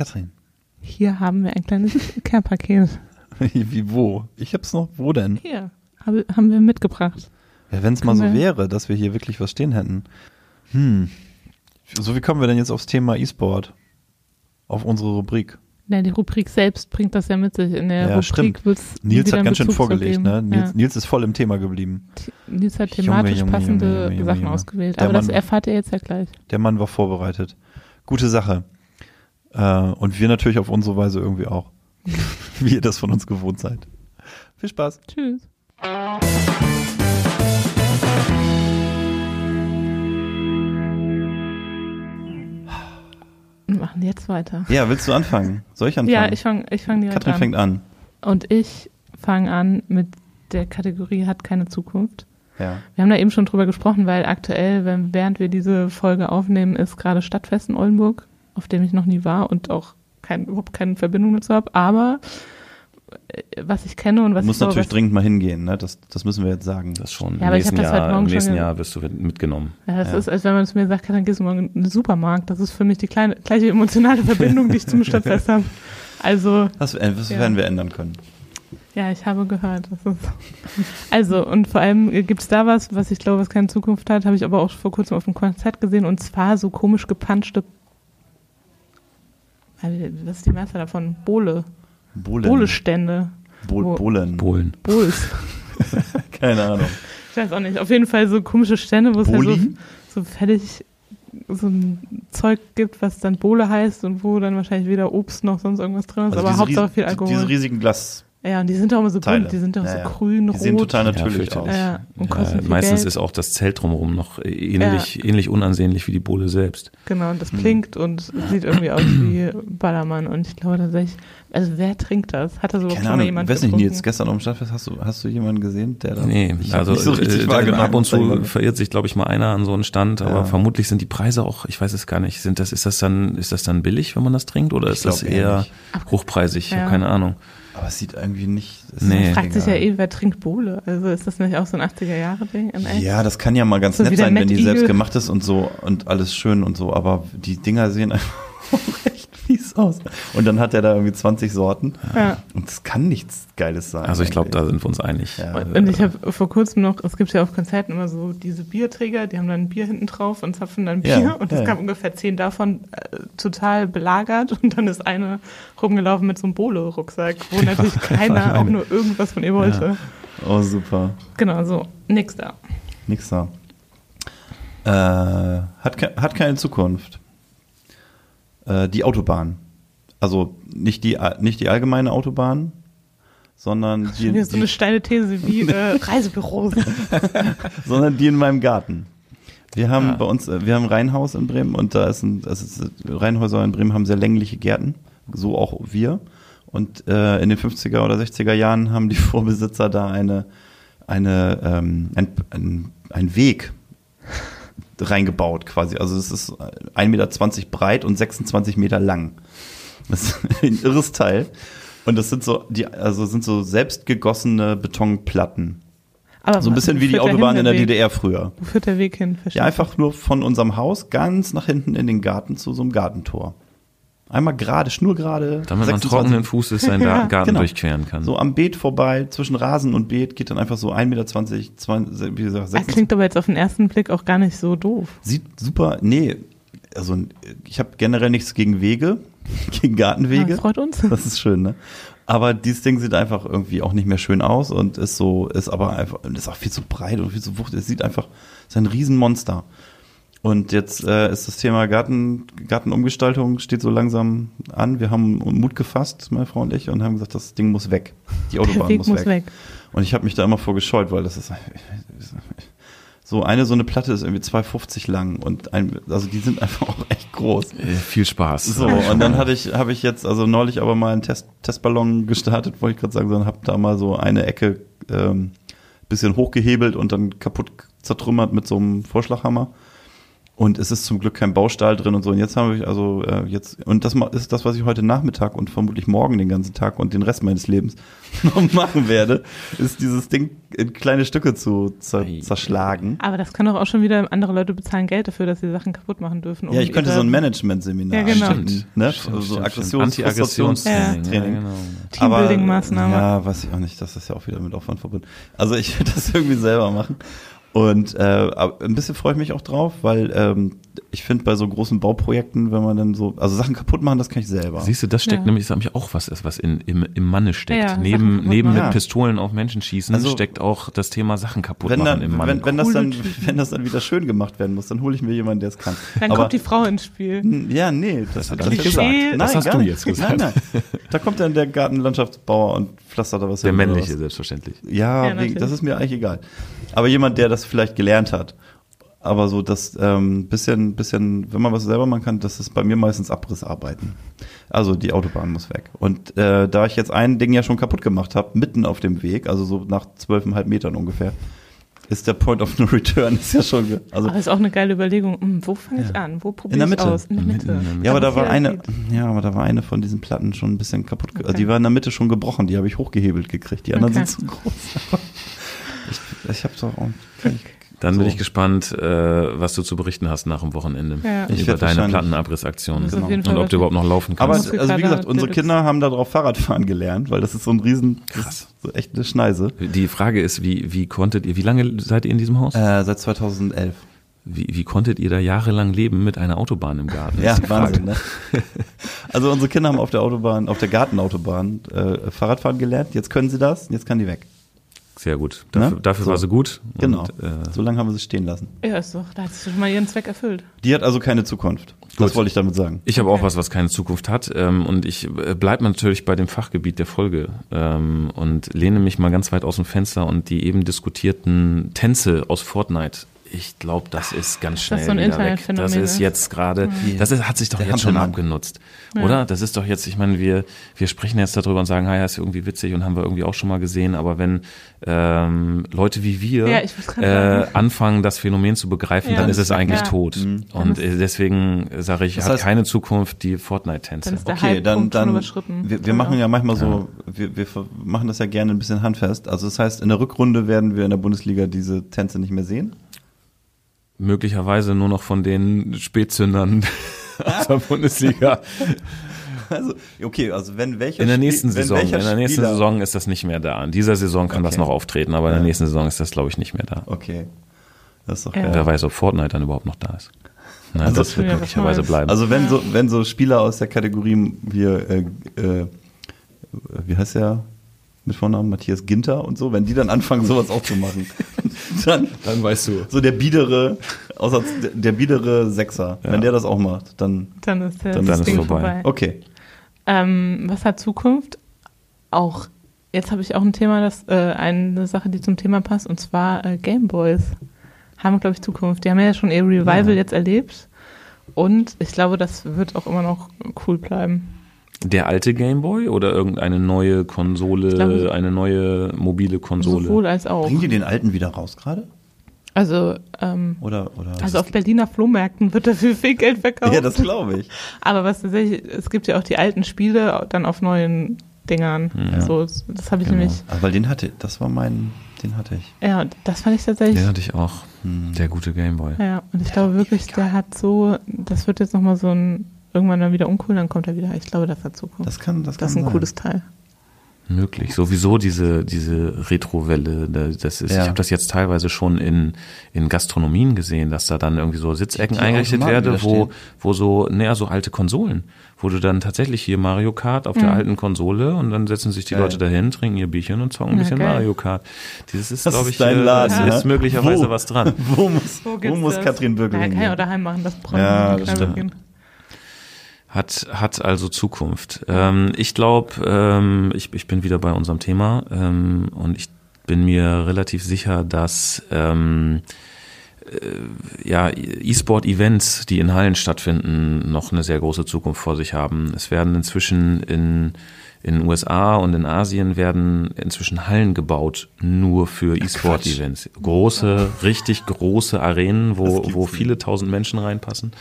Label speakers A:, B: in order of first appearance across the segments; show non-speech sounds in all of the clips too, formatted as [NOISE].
A: Katrin.
B: Hier haben wir ein kleines [LAUGHS] Care-Paket.
A: Wie wo? Ich hab's noch. Wo denn?
B: Hier habe, haben wir mitgebracht.
A: Ja, wenn es mal so wäre, dass wir hier wirklich was stehen hätten. Hm. So, wie kommen wir denn jetzt aufs Thema E-Sport? Auf unsere Rubrik.
B: Ja, die Rubrik selbst bringt das ja mit sich. In der
A: Ja,
B: Rubrik
A: stimmt.
B: wird es
A: Nils hat ganz schön vorgelegt, ne? Nils,
B: Ja.
A: Nils ist voll im Thema geblieben.
B: Nils hat
A: Junge,
B: thematisch
A: Junge,
B: passende
A: Junge, Junge,
B: Sachen
A: Junge.
B: ausgewählt. Aber das
A: Mann-
B: erfahrt ihr jetzt ja gleich.
A: Der Mann war vorbereitet. Gute Sache. Äh, und wir natürlich auf unsere Weise irgendwie auch. [LAUGHS] Wie ihr das von uns gewohnt seid. Viel Spaß.
B: Tschüss. Wir machen jetzt weiter.
A: Ja, willst du anfangen? Soll ich anfangen?
B: Ja, ich fange ich fang direkt
A: Katrin
B: an.
A: fängt an.
B: Und ich fange an mit der Kategorie hat keine Zukunft.
A: Ja.
B: Wir haben da eben schon drüber gesprochen, weil aktuell, wenn, während wir diese Folge aufnehmen, ist gerade Stadtfest in Oldenburg, auf dem ich noch nie war und auch kein, überhaupt keine Verbindung dazu habe. Aber äh, was ich kenne und was
A: Du musst
B: ich
A: natürlich dringend mal hingehen, ne? Das, das müssen wir jetzt sagen.
C: Das schon.
B: Ja,
C: Im
B: aber ich
C: nächsten,
B: das heute
C: Jahr,
B: Morgen
C: im nächsten Jahr wirst du mitgenommen.
B: Ja, das
A: Ja.
B: ist, als wenn man zu mir sagt, dann gehst du morgen in den Supermarkt. Das ist für mich die kleine, gleiche emotionale Verbindung, die ich zum [LAUGHS] Stadtfest habe. Also,
A: Das, äh, das
B: Ja.
A: werden wir ändern können.
B: ja, ich habe gehört. Das [LAUGHS] also, und vor allem gibt es da was, was ich glaube, was keine Zukunft hat, habe ich aber auch vor kurzem auf einem Konzert gesehen und zwar so komisch gepanschte, äh, was ist die Mehrzahl davon? Bohle.
A: Bohlen.
B: Bohlestände.
A: Bol
B: Bo-
A: Bohlen.
C: Polen.
B: Bohls. [LAUGHS]
A: Keine Ahnung.
B: Ich weiß auch nicht. Auf jeden Fall so komische Stände, wo es halt so, so fertig so ein Zeug gibt, was dann Bohle heißt und wo dann wahrscheinlich weder Obst noch sonst irgendwas drin ist,
A: Also
B: aber Hauptsache viel Alkohol.
A: Diese riesigen Glas.
B: Ja, und die sind doch immer so
A: Teile.
B: bunt, die sind doch
A: Ja,
B: so
A: ja.
B: grün,
A: Die sehen
B: rot.
A: total
C: Ja,
A: natürlich
C: fürchterlich.
A: aus.
B: ja, und
C: Ja,
B: kosten
C: meistens
B: Geld.
C: ist auch das Zelt drumherum noch ähnlich, ähnlich unansehnlich wie die Bohle selbst.
B: Genau, und das
A: Hm.
B: blinkt und sieht irgendwie aus wie Ballermann. Und ich glaube tatsächlich, also wer trinkt das? Hat da so
A: Keine
B: schon mal
A: Ahnung,
B: jemand
A: weiß nicht,
B: getrunken?
A: Nils, gestern auf dem Stadtfest, hast du, hast du jemanden gesehen, der da...
C: Nee,
A: ich
C: also
A: nicht so
C: äh, ab und zu verirrt sich, glaube ich, mal einer an so einen Stand, aber
A: Ja.
C: vermutlich sind die Preise auch, ich weiß es gar nicht, sind das, ist das dann, ist das dann billig, wenn man das trinkt, oder ist das
A: eher nicht.
C: hochpreisig? Ich
B: Ja.
C: habe keine Ahnung.
A: Aber es sieht irgendwie nicht...
C: Nee.
A: ist
B: Fragt sich ja eh, wer trinkt Bohle? Also ist das nicht auch so ein 80er-Jahre-Ding? in echt?
A: Ja, das kann ja mal ganz
B: So
A: nett sein, wenn die
B: Eagle.
A: selbst gemacht ist und so und alles schön und so, aber die Dinger sehen einfach [LAUGHS] echt fies aus. Und dann hat er da irgendwie 20 Sorten
B: Ja.
A: und das kann nichts Geiles sein.
C: Also ich glaube, da sind wir uns einig.
A: Ja.
B: Und, und ich habe vor kurzem noch, es gibt ja auf Konzerten immer so diese Bierträger, die haben dann ein Bier hinten drauf und zapfen dann Bier
A: Ja,
B: und es
A: ja,
B: gab ungefähr zehn davon äh, total belagert und dann ist eine rumgelaufen mit so einem Bolo-Rucksack, wo natürlich [LAUGHS] keiner auch nur irgendwas von ihr wollte.
A: Oh, super.
B: Genau, so, nix da.
A: Nix da. Äh, hat, ke hat keine Zukunft. Äh, die Autobahn. Also nicht die, nicht die allgemeine Autobahn, sondern die,
B: Schon wieder so eine steile These wie [LAUGHS] äh, Reisebüros. [LAUGHS]
A: sondern die in meinem Garten. Wir haben
C: Ja.
A: bei uns, äh, wir haben ein Reihenhaus in Bremen und da ist ein, das ist, Reihenhäuser in Bremen haben sehr längliche Gärten, so auch wir. Und äh, in den 50er oder 60er Jahren haben die [LAUGHS] Vorbesitzer da eine, eine, ähm, ein, ein, ein Weg reingebaut quasi. Also es ist 1,20 Meter breit und 26 Meter lang. Das ist [LAUGHS] ein irres Teil. Und das sind so, die, also sind so selbst gegossene Betonplatten.
B: Aber
A: So ein bisschen wie die Autobahn
B: hin,
A: in der
B: Weg?
A: DDR früher.
B: Wo führt der Weg hin?
A: Ja, einfach nur von unserem Haus ganz nach hinten in den Garten zu so einem Gartentor. Einmal gerade, schnurgerade.
C: Damit man
A: 26
C: trockenen Fußes seinen [LAUGHS]
B: Ja,
C: Garten
A: genau.
C: durchqueren kann.
A: So am Beet vorbei, zwischen Rasen und Beet geht dann einfach so 1,20 Meter, 20, wie gesagt,
B: Das
A: 26.
B: klingt aber jetzt auf den ersten Blick auch gar nicht so doof.
A: Sieht super, nee, also ich habe generell nichts gegen Wege, [LAUGHS] gegen
B: Ja,
A: Gartenwege.
B: das freut uns. [LAUGHS]
A: Das ist schön, ne? Aber dieses Ding sieht einfach irgendwie auch nicht mehr schön aus und ist so, ist aber einfach, ist auch viel zu breit und viel zu wuchtig. Es sieht einfach, ist ein Riesenmonster. Und jetzt äh, ist das Thema Garten, Gartenumgestaltung steht so langsam an. Wir haben Mut gefasst, meine Frau und ich, und haben gesagt, das Ding muss weg. Die
B: Der
A: Autobahn muss,
B: muss
A: weg.
B: weg.
A: Und ich habe mich da immer vor gescheut, weil das ist so eine so eine Platte ist irgendwie 2,50 lang und ein, also die sind einfach auch echt groß.
C: Äh, viel Spaß.
A: So, und dann hatte ich, habe ich jetzt, also neulich aber mal einen Test, Testballon gestartet, wollte ich gerade sagen, sondern habe da mal so eine Ecke ähm, bisschen hochgehebelt und dann kaputt zertrümmert mit so einem Vorschlaghammer. Und es ist zum Glück kein Baustahl drin und so. Und jetzt haben wir also äh, jetzt und das ist das, was ich heute Nachmittag und vermutlich morgen den ganzen Tag und den Rest meines Lebens [LAUGHS] noch machen werde, ist dieses Ding in kleine Stücke zu zerschlagen.
B: Aber das können doch auch schon wieder andere Leute bezahlen Geld dafür, dass sie Sachen kaputt machen dürfen. um
A: Ja, ich könnte so ein Management-Seminar
B: Ja, genau.
A: anbieten, ne?
C: Stimmt,
A: so
C: stimmt,
A: Aggressions
C: Anti-Aggressionstraining.
A: Training.
C: Ja, genau.
B: Teambuilding-Maßnahme.
A: Ja, weiß ich auch nicht. Das ist ja auch wieder mit Aufwand verbunden. Also ich [LAUGHS] werde das irgendwie selber machen. Und äh, ein bisschen freue ich mich auch drauf, weil ähm, ich finde bei so großen Bauprojekten, wenn man dann so, also Sachen kaputt machen, das kann ich selber.
C: Siehst du, das steckt
B: Ja.
C: nämlich, ist nämlich auch was, ist, was in, im, im Manne steckt.
B: Ja,
C: neben neben mit Pistolen auf Menschen schießen
A: Also-
C: steckt auch das Thema Sachen kaputt
A: wenn,
C: machen
A: dann,
C: im Manne.
A: wenn, wenn, das dann, [LAUGHS] wenn das dann wieder schön gemacht werden muss, dann hole ich mir jemanden, der es kann.
B: Dann
A: Aber-
B: kommt die Frau ins Spiel.
A: Ja, nee, das,
C: hat
A: das
C: er nicht gesagt.
A: Nein,
C: Das hast du
A: nicht.
C: jetzt gesagt.
A: Nein, nein. Da kommt dann der Gartenlandschaftsbauer und pflastert da was
C: der
A: oder
C: männliche,
A: was.
C: selbstverständlich.
A: Ja,
B: Ja,
A: das ist mir eigentlich egal. Aber jemand, der das vielleicht gelernt hat. Aber so das ähm, bisschen, bisschen, wenn man was selber machen kann, das ist bei mir meistens Abrissarbeiten. Also die Autobahn muss weg. Und äh, da ich jetzt ein Ding ja schon kaputt gemacht habe, mitten auf dem Weg, also so nach zwölfeinhalb Metern ungefähr, ist der Point of No Return ist ja schon, also
B: Aber ist auch eine geile Überlegung. Hm, wo fange ich
A: Ja.
B: an? Wo probiere ich aus? In der Mitte.
C: in der Mitte.
A: Ja, aber da war eine, ja, aber da war eine von diesen Platten schon ein bisschen kaputt.
B: Okay.
A: Die war in der Mitte schon gebrochen, die habe ich hochgehebelt gekriegt. Die anderen
B: Okay.
A: sind zu groß. [LAUGHS] ich ich habe doch auch. kann
C: Dann bin
A: so.
C: ich gespannt, äh, was du zu berichten hast nach dem Wochenende
B: Ja.
C: Über deine
A: wahrscheinlich-
C: Plattenabrissaktion
B: Das ist
A: Genau.
C: und ob du überhaupt noch laufen
A: Aber
C: kannst.
A: es, also wie gesagt, unsere. Kinder haben darauf Fahrradfahren gelernt, weil das ist so ein riesen,
C: Krass.
A: so echt eine Schneise.
C: Die Frage ist, wie, wie konntet ihr, wie lange seid ihr in diesem Haus?
A: Äh, seit 2011.
C: Wie, wie konntet ihr da jahrelang leben mit einer Autobahn im Garten?
A: Ja. Wahnsinn, ne? Also unsere Kinder haben auf der Autobahn, auf der Gartenautobahn äh, Fahrradfahren gelernt. Jetzt können sie das, jetzt kann die weg.
C: Sehr gut. Dafür,
A: Ne?
C: dafür
A: So.
C: war sie gut.
A: Genau.
C: Und, äh,
A: So lange haben wir sie stehen lassen.
B: Ja, ist doch, da hat sich schon mal ihren Zweck erfüllt.
A: Die hat also keine Zukunft. Das
C: Gut.
A: wollte ich damit sagen.
C: Ich habe auch was, was keine Zukunft hat. Ähm, und ich äh, bleibe natürlich bei dem Fachgebiet der Folge ähm, und lehne mich mal ganz weit aus dem Fenster und die eben diskutierten Tänze aus Fortnite. Ich glaube, das ist ganz schnell
B: das so ein
C: wieder weg. Das ist
B: ist?
C: jetzt gerade,
A: Mhm.
C: das ist, hat sich doch
A: Der
C: jetzt schon
A: Hampelmann.
C: abgenutzt,
B: Ja.
C: oder? Das ist doch jetzt, ich meine, wir wir sprechen jetzt darüber und sagen, ja, ist irgendwie witzig und haben wir irgendwie auch schon mal gesehen. Aber wenn ähm, Leute wie wir
B: Ja,
C: äh, anfangen, das Phänomen zu begreifen,
B: Ja.
C: dann ist es eigentlich
B: Ja.
C: tot.
A: Mhm.
C: Und äh, deswegen sage ich,
A: Das
C: hat
A: heißt-
C: keine Zukunft die Fortnite-Tänze.
B: Ist
A: Okay, dann, dann
B: überschritten.
A: wir, wir machen ja manchmal so, wir, wir machen das ja gerne ein bisschen handfest. Also das heißt, in der Rückrunde werden wir in der Bundesliga diese Tänze nicht mehr sehen.
C: Möglicherweise nur noch von den Spätzündern [LAUGHS] aus der Bundesliga.
A: Also okay, also wenn welcher
C: In der
A: Spiel-
C: nächsten
A: wenn
C: Saison, in der nächsten
A: Spieler-
C: Saison ist das nicht mehr da. In dieser Saison kann das
A: Okay.
C: noch auftreten, aber in der nächsten Saison ist das, glaube ich, nicht mehr da.
A: Okay, das ist doch
B: Ja.
A: geil.
C: Wer weiß, ob Fortnite dann überhaupt noch da ist. Nein,
A: Also
C: das wird
B: Ja,
C: möglicherweise bleiben.
A: Also wenn so wenn so Spieler aus der Kategorie hier äh, äh, wie heißt der mit Vornamen Matthias Ginter und so, wenn die dann anfangen sowas auch zu machen, [LAUGHS] dann
C: dann weißt du.
A: so der biedere außer der biedere Sechser,
C: Ja.
A: wenn der das auch macht, dann
B: Dann ist der
A: Dann
B: das
C: ist
B: Ding
C: vorbei.
B: vorbei.
A: okay.
B: Ähm, was hat Zukunft? Auch, jetzt habe ich auch ein Thema, das, äh, eine Sache, die zum Thema passt, und zwar äh, Gameboys haben, glaube ich, Zukunft. Die haben ja schon ihr Revival
A: Ja.
B: jetzt erlebt. Und ich glaube, das wird auch immer noch cool bleiben.
C: Der alte Gameboy oder irgendeine neue Konsole,
B: Ich glaube-
C: eine neue mobile Konsole?
B: Sowohl als auch.
A: Bringen die den alten wieder raus gerade?
B: Also, ähm,
A: Oder oder
B: also auf Berliner Flohmärkten wird dafür viel Geld verkauft.
A: Ja, das glaube ich.
B: Aber was tatsächlich, es gibt ja auch die alten Spiele dann auf neuen Dingern.
C: Ja.
B: So, das habe ich
C: Genau.
B: nämlich,
A: Aber den hatte, das war mein, den hatte ich.
B: ja, das fand ich tatsächlich
C: Den hatte ich auch.
A: Hm.
C: Der gute Gameboy.
B: Ja, und ich glaube wirklich, der hat so, das wird jetzt nochmal so ein, irgendwann dann wieder uncool, dann kommt er wieder. Ich glaube, das hat Zukunft.
A: Das kann, das,
B: Das ist
A: kann
B: ein
A: sein.
B: cooles Teil.
C: Möglich. Sowieso diese, diese Retro-Welle, da- das ist,
A: Ja.
C: ich habe das jetzt teilweise schon in, in Gastronomien gesehen, dass da dann irgendwie so Sitzecken eingerichtet werden, wo, wo so, naja, so alte Konsolen, wo du dann tatsächlich hier Mario Kart auf der
B: Mhm.
C: alten Konsole und dann setzen sich die
A: Geil.
C: Leute dahin, trinken ihr Bierchen und zocken ein
B: Ja,
C: bisschen
B: geil.
C: Mario Kart. Dieses ist,
A: Das
C: glaube
A: ist
C: ich,
A: dein
C: äh,
A: Laden,
C: das
A: ne?
C: ist möglicherweise
A: Wo?
C: was dran. [LAUGHS]
A: Wo muss, wo,
B: gibt's
A: muss
B: das?
A: Katrin Birkel
B: Ja, kann ja auch daheim machen, das Bräunen.
A: Ja, das stimmt.
C: Hat, hat also Zukunft. Ähm, ich glaube, ähm, ich, ich bin wieder bei unserem Thema ähm, und ich bin mir relativ sicher, dass ähm, äh, ja, E-Sport-Events, die in Hallen stattfinden, noch eine sehr große Zukunft vor sich haben. Es werden inzwischen in in den USA und in Asien werden inzwischen Hallen gebaut, nur für E-Sport-Events. Große, richtig große Arenen, wo, wo viele tausend Menschen reinpassen.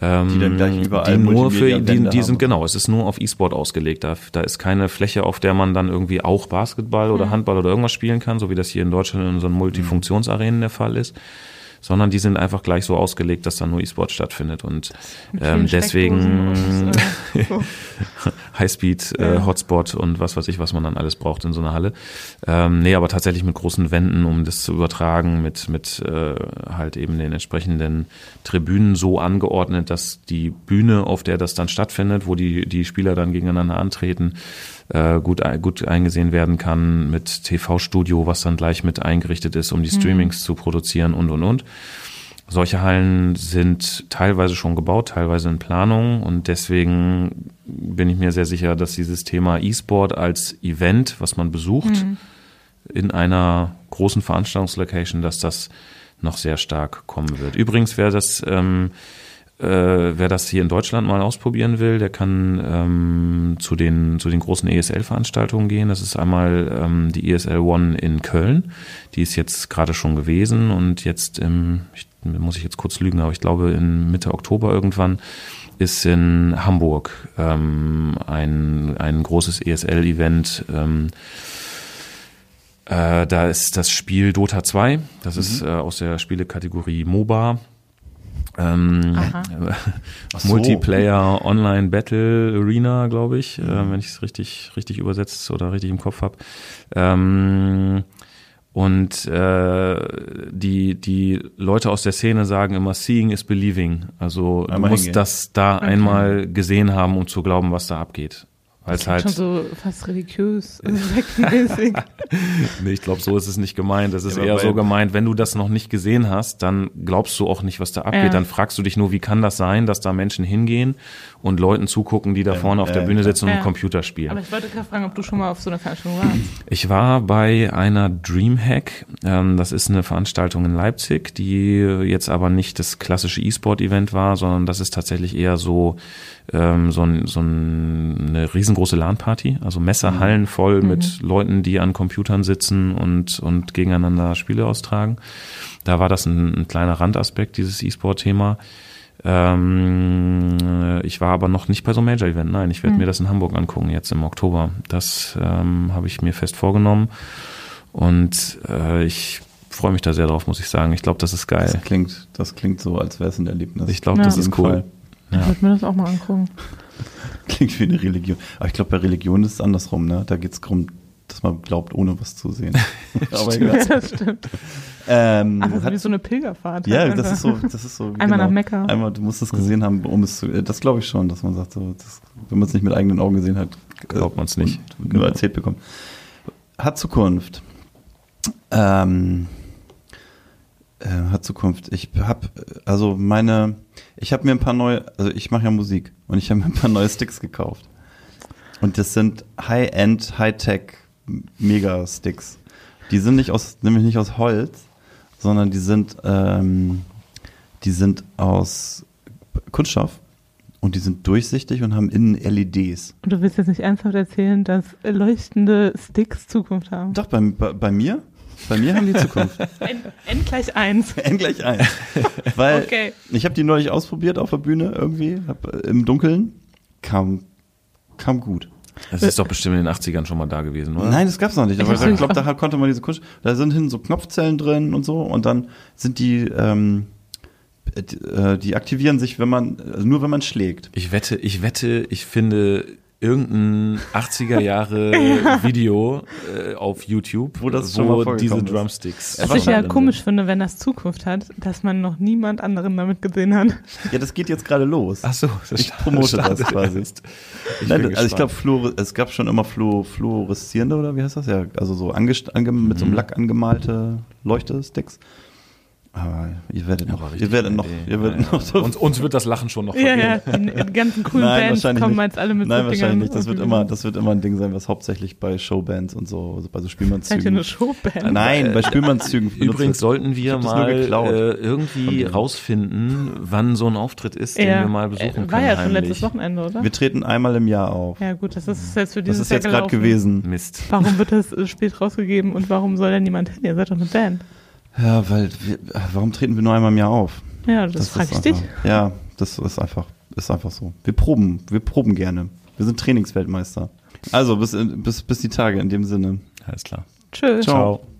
C: Ähm,
A: Die dann gleich überall
C: die nur für, die, die sind
A: haben.
C: genau, es ist nur auf E-Sport ausgelegt. Da, da ist keine Fläche, auf der man dann irgendwie auch Basketball oder Handball oder irgendwas spielen kann, so wie das hier in Deutschland in unseren Multifunktionsarenen der Fall ist. Sondern die sind einfach gleich so ausgelegt, dass da nur E-Sport stattfindet. Und ähm, deswegen
B: äh, [LAUGHS] so.
C: Highspeed, äh. Hotspot und was weiß ich, was man dann alles braucht in so einer Halle. Ähm, nee, aber tatsächlich mit großen Wänden, um das zu übertragen, mit, mit äh, halt eben den entsprechenden Tribünen so angeordnet, dass die Bühne, auf der das dann stattfindet, wo die, die Spieler dann gegeneinander antreten, äh, gut, gut eingesehen werden kann, mit TV-Studio, was dann gleich mit eingerichtet ist, um die Streamings zu produzieren und und und. Solche Hallen sind teilweise schon gebaut, teilweise in Planung und deswegen bin ich mir sehr sicher, dass dieses Thema E-Sport als Event, was man besucht, in einer großen Veranstaltungslocation, dass das noch sehr stark kommen wird. Übrigens, wer das, ähm, äh, wer das hier in Deutschland mal ausprobieren will, der kann ähm, zu den zu den großen ESL-Veranstaltungen gehen. Das ist einmal ähm, die ESL One in Köln. Die ist jetzt gerade schon gewesen und jetzt im, ich, muss ich jetzt kurz lügen, aber ich glaube in Mitte Oktober irgendwann ist in Hamburg ähm, ein ein großes ESL-Event. Ähm, äh, da ist das Spiel Dota 2. Das ist äh, aus der Spielekategorie MOBA. Ähm,
A: so.
C: Multiplayer Online Battle Arena, glaube ich, äh, wenn ich es richtig, richtig übersetzt oder richtig im Kopf habe. Ähm, und äh, die, die Leute aus der Szene sagen immer, seeing is believing. Also
A: Einmal
C: du musst
A: hingehen.
C: das da
B: Okay.
C: einmal gesehen haben, um zu glauben, was da abgeht. Weil es halt
B: Schon so fast religiös, sektenmäßig. [LAUGHS]
C: Nee, ich glaube, so ist es nicht gemeint. Es ist
A: Ja, aber
C: eher so gemeint, wenn du das noch nicht gesehen hast, dann glaubst du auch nicht, was da abgeht.
B: Ja.
C: Dann fragst du dich nur, wie kann das sein, dass da Menschen hingehen und Leuten zugucken, die da vorne auf der Bühne sitzen und Computer spielen.
B: Aber ich wollte gerade fragen, ob du schon mal auf so einer Veranstaltung warst.
C: Ich war bei einer Dreamhack. Ähm, das ist eine Veranstaltung in Leipzig, die jetzt aber nicht das klassische E-Sport-Event war, sondern das ist tatsächlich eher so, ähm, so, ein, so ein, eine riesengroße LAN-Party, also Messerhallen voll mit Leuten, die an Computern sitzen und, und gegeneinander Spiele austragen. Da war das ein, ein kleiner Randaspekt, dieses E-Sport-Thema. Ähm, äh, ich war aber noch nicht bei so einem Major-Event. Nein, ich werde mir das in Hamburg angucken, jetzt im Oktober. Das ähm, habe ich mir fest vorgenommen. Und äh, ich freue mich da sehr drauf, muss ich sagen. Ich glaube, das ist geil.
A: Das klingt, das klingt so, als wäre es ein Erlebnis.
C: Ich glaube,
B: Ja.
C: das ist cool.
A: Fall.
B: Ich
C: Ja.
B: würde mir das auch mal angucken. [LAUGHS]
A: Klingt wie eine Religion. Aber ich glaube, bei Religion ist es andersrum, ne? Da geht es darum, dass man glaubt, ohne was zu sehen. [LAUGHS] Aber egal.
B: Ja, [LAUGHS] das stimmt.
A: Ähm,
B: Ach, das ist
A: hat-
B: wie so eine Pilgerfahrt.
A: ja, das ist so, das ist so. genau.
B: Einmal nach Mekka.
A: Einmal, du musst es gesehen haben, um es zu. äh, Das glaube ich schon, dass man sagt, so, das, wenn man es nicht mit eigenen Augen gesehen hat,
C: Glaubt man's nicht.
A: und
C: Genau.
A: Nur erzählt bekommen. Hat Zukunft. Ähm, äh, hat Zukunft. Ich habe also meine, ich habe mir ein paar neue, also ich mache ja Musik und ich habe mir ein paar neue Sticks gekauft. Und das sind High-End, High-Tech Mega-Sticks. Die sind nicht aus, nämlich nicht aus Holz, sondern die sind, ähm, die sind aus Kunststoff und die sind durchsichtig und haben innen LEDs.
B: Und du willst jetzt nicht ernsthaft erzählen, dass leuchtende Sticks Zukunft haben?
A: Doch, bei, bei, bei mir? Bei mir haben die Zukunft.
B: N, N gleich 1. [LAUGHS]
A: N gleich eins. Weil
B: Okay.
A: ich habe die neulich ausprobiert auf der Bühne irgendwie, hab, äh, im Dunkeln. Kam, kam gut.
C: Das ist doch bestimmt in den 80ern schon mal da gewesen, oder?
A: Nein, das gab's noch nicht. Aber
B: Ich
A: glaube, da konnte man diese Kunst. Da sind hin so Knopfzellen drin und so und dann sind die, ähm, die, äh, die aktivieren sich, wenn man, also nur wenn man schlägt.
C: Ich wette, ich wette, ich finde irgendein 80er Jahre [LAUGHS] Video äh, auf YouTube,
A: Wo das schon mal
C: diese
A: ist.
C: Drumsticks.
B: Was
A: Was
B: ich ja komisch
C: sind.
B: finde, wenn das Zukunft hat, dass man noch niemand anderen damit gesehen hat.
A: Ja, das geht jetzt gerade los.
C: Ach so, das
A: Ich promote das quasi.
C: Ich
A: Nein, also ich glaube, es gab schon immer Fluo, fluoreszierende oder wie heißt das? Ja, also so ange mit
C: Mhm.
A: so einem Lack angemalte Leuchtesticks. Aber ihr werdet noch, ihr werdet noch,
C: Idee.
A: ihr werdet
C: Ja,
A: noch
C: ja. uns, uns wird das Lachen schon noch
B: Ja,
C: vergehen.
B: ja, die, die ganzen coolen
A: Nein,
B: Bands
A: wahrscheinlich
B: kommen
A: nicht.
B: jetzt alle mit
A: Nein,
B: so
A: wahrscheinlich
B: Dingern
A: nicht. Das wird immer, das wird immer ein Ding sein, was hauptsächlich bei Showbands und so, also bei so
B: Seid ihr
A: Spielmannszügen.
B: eine Showband?
A: Nein, bei Spielmannszügen. benutzt
C: Übrigens sollten wir
A: das
C: mal äh, irgendwie rausfinden, wann so ein Auftritt ist, den wir mal besuchen
B: äh,
C: können.
B: War ja schon letztes Wochenende, oder?
A: Wir treten einmal im Jahr auf.
B: Ja gut, das ist jetzt für
A: Das
B: dieses
A: ist jetzt gerade gewesen.
C: Mist.
B: Warum wird das äh, spät rausgegeben und warum soll denn niemand hin? Ihr seid doch eine Band.
A: Ja, weil wir, warum treten wir nur einmal im Jahr auf?
B: Ja, das, frage
A: ist
B: ich dich.
A: Ja, das ist einfach, ist einfach so. Wir proben, wir proben gerne. Wir sind Trainingsweltmeister. Also bis, bis, bis die Tage in dem Sinne.
C: Alles klar.
B: Tschüss.
A: Ciao.
C: Ciao.